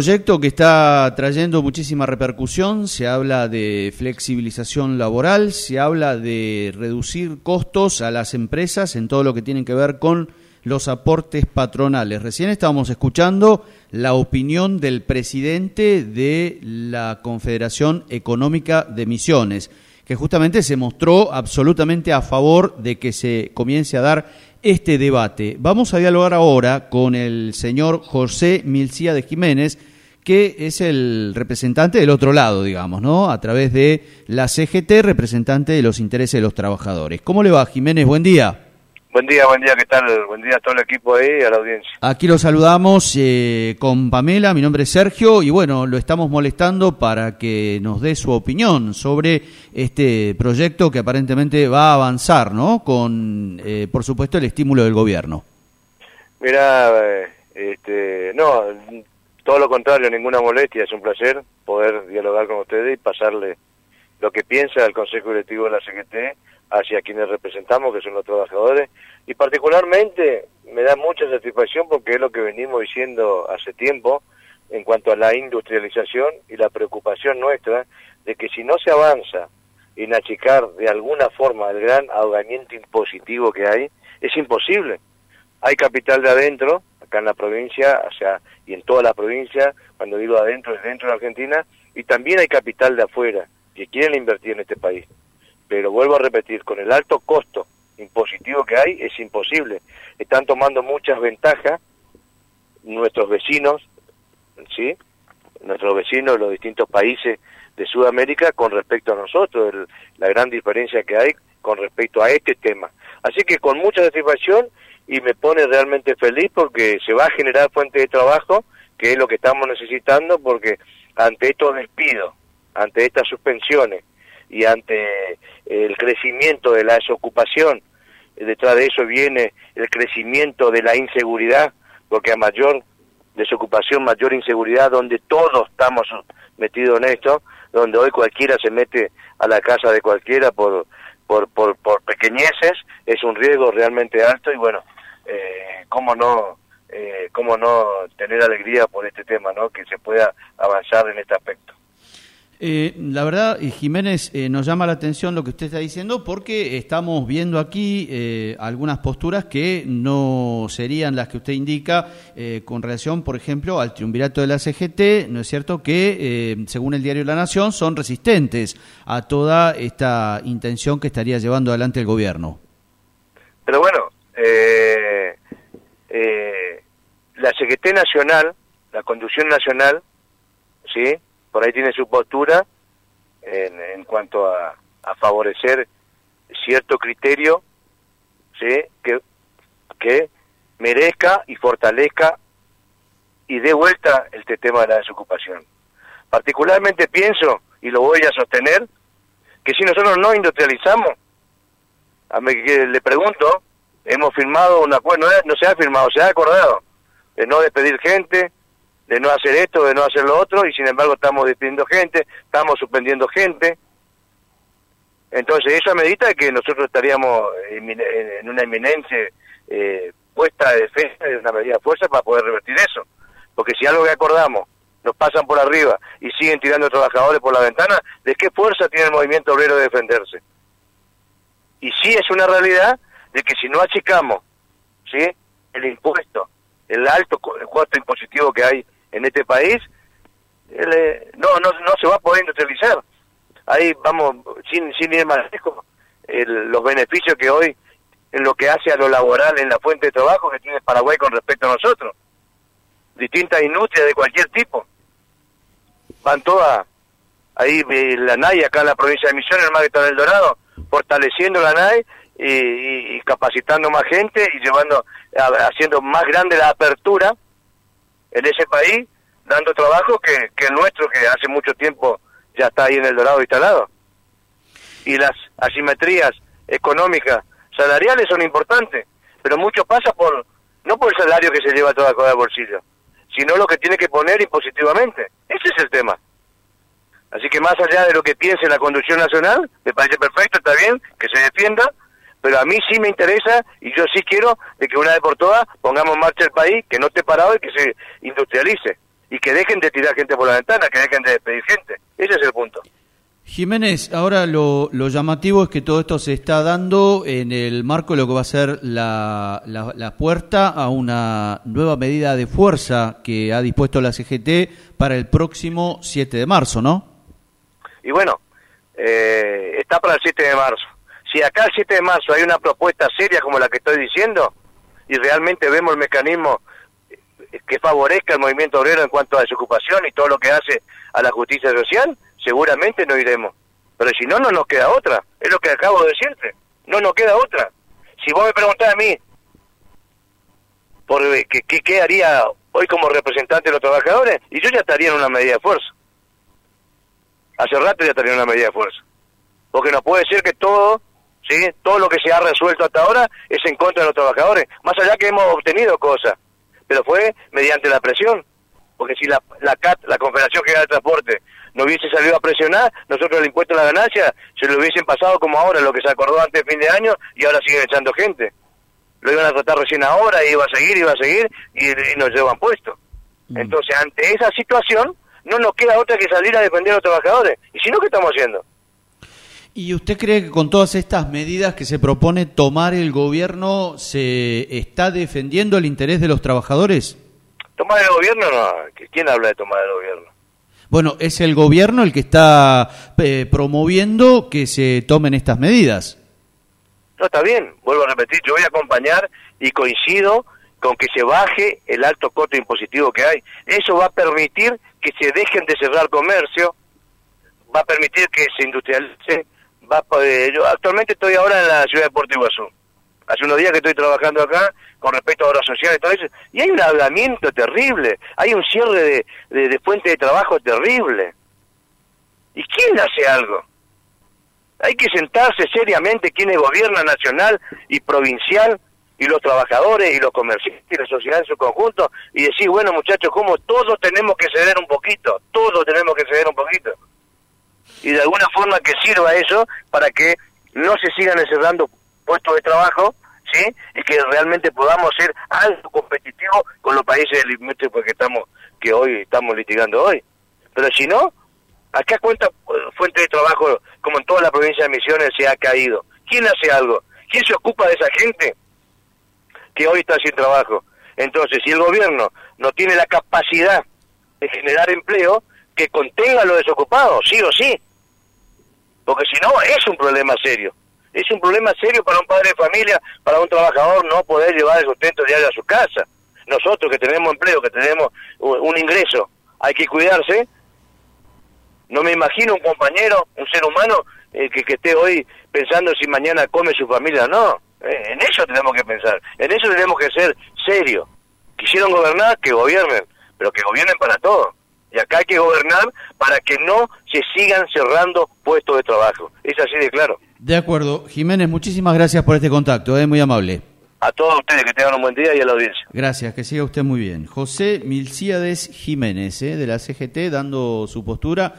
proyecto que está trayendo muchísima repercusión, se habla de flexibilización laboral, se habla de reducir costos a las empresas en todo lo que tiene que ver con los aportes patronales. Recién estábamos escuchando la opinión del presidente de la Confederación Económica de Misiones, que justamente se mostró absolutamente a favor de que se comience a dar este debate. Vamos a dialogar ahora con el señor José Milcía de Jiménez, que es el representante del otro lado, digamos, ¿no? A través de la CGT, representante de los intereses de los trabajadores. ¿Cómo le va, Jiménez? Buen día. Buen día, buen día, ¿qué tal? Buen día a todo el equipo ahí y a la audiencia. Aquí lo saludamos eh, con Pamela, mi nombre es Sergio, y bueno, lo estamos molestando para que nos dé su opinión sobre este proyecto que aparentemente va a avanzar, ¿no? Con, eh, por supuesto, el estímulo del gobierno. Mira, eh, este, no, todo lo contrario, ninguna molestia, es un placer poder dialogar con ustedes y pasarle lo que piensa el Consejo Directivo de la CGT hacia quienes representamos, que son los trabajadores, y particularmente me da mucha satisfacción porque es lo que venimos diciendo hace tiempo en cuanto a la industrialización y la preocupación nuestra de que si no se avanza en achicar de alguna forma el gran ahogamiento impositivo que hay, es imposible. Hay capital de adentro, acá en la provincia, o sea, y en toda la provincia, cuando digo adentro, es dentro de Argentina, y también hay capital de afuera que quieren invertir en este país. Pero vuelvo a repetir, con el alto costo impositivo que hay, es imposible. Están tomando muchas ventajas nuestros vecinos, ¿sí? Nuestros vecinos de los distintos países de Sudamérica con respecto a nosotros, la gran diferencia que hay con respecto a este tema. Así que con mucha satisfacción y me pone realmente feliz porque se va a generar fuente de trabajo, que es lo que estamos necesitando, porque ante estos despidos, ante estas suspensiones y ante el crecimiento de la desocupación, detrás de eso viene el crecimiento de la inseguridad, porque a mayor desocupación, mayor inseguridad, donde todos estamos metidos en esto, donde hoy cualquiera se mete a la casa de cualquiera por, por, por, por pequeñeces, es un riesgo realmente alto y bueno, eh, cómo no eh, cómo no tener alegría por este tema, ¿no? Que se pueda avanzar en este aspecto. Eh, la verdad, Jiménez, eh, nos llama la atención lo que usted está diciendo porque estamos viendo aquí eh, algunas posturas que no serían las que usted indica con relación, por ejemplo, al triunvirato de la CGT, ¿no es cierto? Que, según el diario La Nación, son resistentes a toda esta intención que estaría llevando adelante el gobierno. Pero bueno, eh, eh, la CGT Nacional, la conducción nacional, ¿sí? Por ahí tiene su postura en, en cuanto a, a, favorecer cierto criterio, ¿sí? Que, que merezca y fortalezca y dé vuelta este tema de la desocupación. Particularmente pienso, y lo voy a sostener, que si nosotros no industrializamos, a mí que le pregunto, hemos firmado un acuerdo, no, se ha firmado, se ha acordado de no despedir gente, de no hacer esto, de no hacer lo otro, y sin embargo estamos despidiendo gente, estamos suspendiendo gente. Entonces eso medita que nosotros estaríamos en una inminente eh, puesta de defensa, de una medida de fuerza para poder revertir eso. Porque si algo que acordamos nos pasan por arriba y siguen tirando trabajadores por la ventana, ¿de qué fuerza tiene el movimiento obrero de defenderse? Y sí es una realidad de que si no achicamos ¿sí? el impuesto, el alto costo impositivo que hay en este país, eh, no, no, no se va a poder industrializar. Ahí vamos, sin, sin ir más lejos, los beneficios que hoy, en lo que hace a lo laboral, en la fuente de trabajo que tiene Paraguay con respecto a nosotros. Distintas industrias de cualquier tipo. Van todas, ahí la NAI, acá en la provincia de Misiones, el mar está en El Dorado, fortaleciendo la NAI y, capacitando más gente y llevando, haciendo más grande la apertura en ese país, dando trabajo que, que el nuestro, que hace mucho tiempo ya está ahí en el Dorado instalado. Y las asimetrías económicas, salariales son importantes, pero mucho pasa por, no por el salario que se lleva toda cosa de bolsillo, sino lo que tiene que poner impositivamente. Ese es el tema. Así que más allá de lo que piense la conducción nacional, me parece perfecto, está bien, que se defienda, pero a mí sí me interesa y yo sí quiero de que una vez por todas pongamos en marcha el país, que no esté parado y que se industrialice. y que dejen de tirar gente por la ventana, que dejen de despedir gente. Ese es el punto. Jiménez, ahora lo, llamativo es que todo esto se está dando en el marco de lo que va a ser la, la, puerta a una nueva medida de fuerza que ha dispuesto la CGT para el próximo 7 de marzo, ¿no? Y bueno, eh, está para el 7 de marzo. Si acá el 7 de marzo hay una propuesta seria como la que estoy diciendo y realmente vemos el mecanismo que favorezca el movimiento obrero en cuanto a desocupación y todo lo que hace a la justicia social, seguramente no iremos. Pero si no, no nos queda otra. Es lo que acabo de decirte. No nos queda otra. Si vos me preguntás a mí, por eh, qué, qué haría hoy como representante de los trabajadores, y yo ya estaría en una medida de fuerza. Hace rato ya estaría en una medida de fuerza. Porque no puede ser que todo, ¿sí? todo lo que se ha resuelto hasta ahora es en contra de los trabajadores. Más allá que hemos obtenido cosas, pero fue mediante la presión. Porque si la, la CAT, la Confederación General de Transporte, no hubiese salido a presionar, nosotros el impuesto a la ganancia se lo hubiesen pasado como ahora, lo que se acordó antes de fin de año, y ahora siguen echando gente. Lo iban a tratar recién ahora, y iba a seguir, iba a seguir, y, nos llevan puesto. Mm. Entonces, ante esa situación, no nos queda otra que salir a defender a los trabajadores. ¿Y si no, qué estamos haciendo? ¿Y usted cree que con todas estas medidas que se propone tomar el gobierno se está defendiendo el interés de los trabajadores? ¿Tomar el gobierno? No. ¿Quién habla de tomar el gobierno? Bueno, es el gobierno el que está eh, promoviendo que se tomen estas medidas. No, está bien, vuelvo a repetir, yo voy a acompañar y coincido con que se baje el alto costo impositivo que hay. Eso va a permitir que se dejen de cerrar comercio, va a permitir que se industrialice, va a, yo actualmente estoy ahora en la ciudad de Puerto Iguazú. Hace unos días que estoy trabajando acá con respecto a obras sociales y todo eso, y hay un hablamiento terrible, hay un cierre de, de, fuente de trabajo terrible. ¿Y quién hace algo? Hay que sentarse seriamente quienes gobiernan nacional y provincial y los trabajadores y los comerciantes y la sociedad en su conjunto y decir, bueno muchachos, como todos tenemos que ceder un poquito, todos tenemos que ceder un poquito. Y de alguna forma que sirva eso para que no se sigan encerrando puestos de trabajo, ¿sí? Y que realmente podamos ser algo competitivos con los países del porque estamos que hoy estamos litigando hoy. Pero si no, acá cuenta eh, fuente de trabajo como en toda la provincia de Misiones se ha caído. ¿Quién hace algo? ¿Quién se ocupa de esa gente que hoy está sin trabajo? Entonces, si el gobierno no tiene la capacidad de generar empleo, que contenga a los desocupados, sí o sí. Porque si no, es un problema serio es un problema serio para un padre de familia, para un trabajador no poder llevar el sustento diario a su casa. Nosotros que tenemos empleo, que tenemos un ingreso, hay que cuidarse. No me imagino un compañero, un ser humano eh, que, que esté hoy pensando si mañana come su familia o no. Eh, en eso tenemos que pensar, en eso tenemos que ser serios. Quisieron gobernar, que gobiernen, pero que gobiernen para todo. Y acá hay que gobernar para que no se sigan cerrando puestos de trabajo. Es así de claro. De acuerdo. Jiménez, muchísimas gracias por este contacto, es ¿eh? muy amable. A todos ustedes que tengan un buen día y a la audiencia. Gracias, que siga usted muy bien. José Milcíades Jiménez, ¿eh? de la CGT, dando su postura.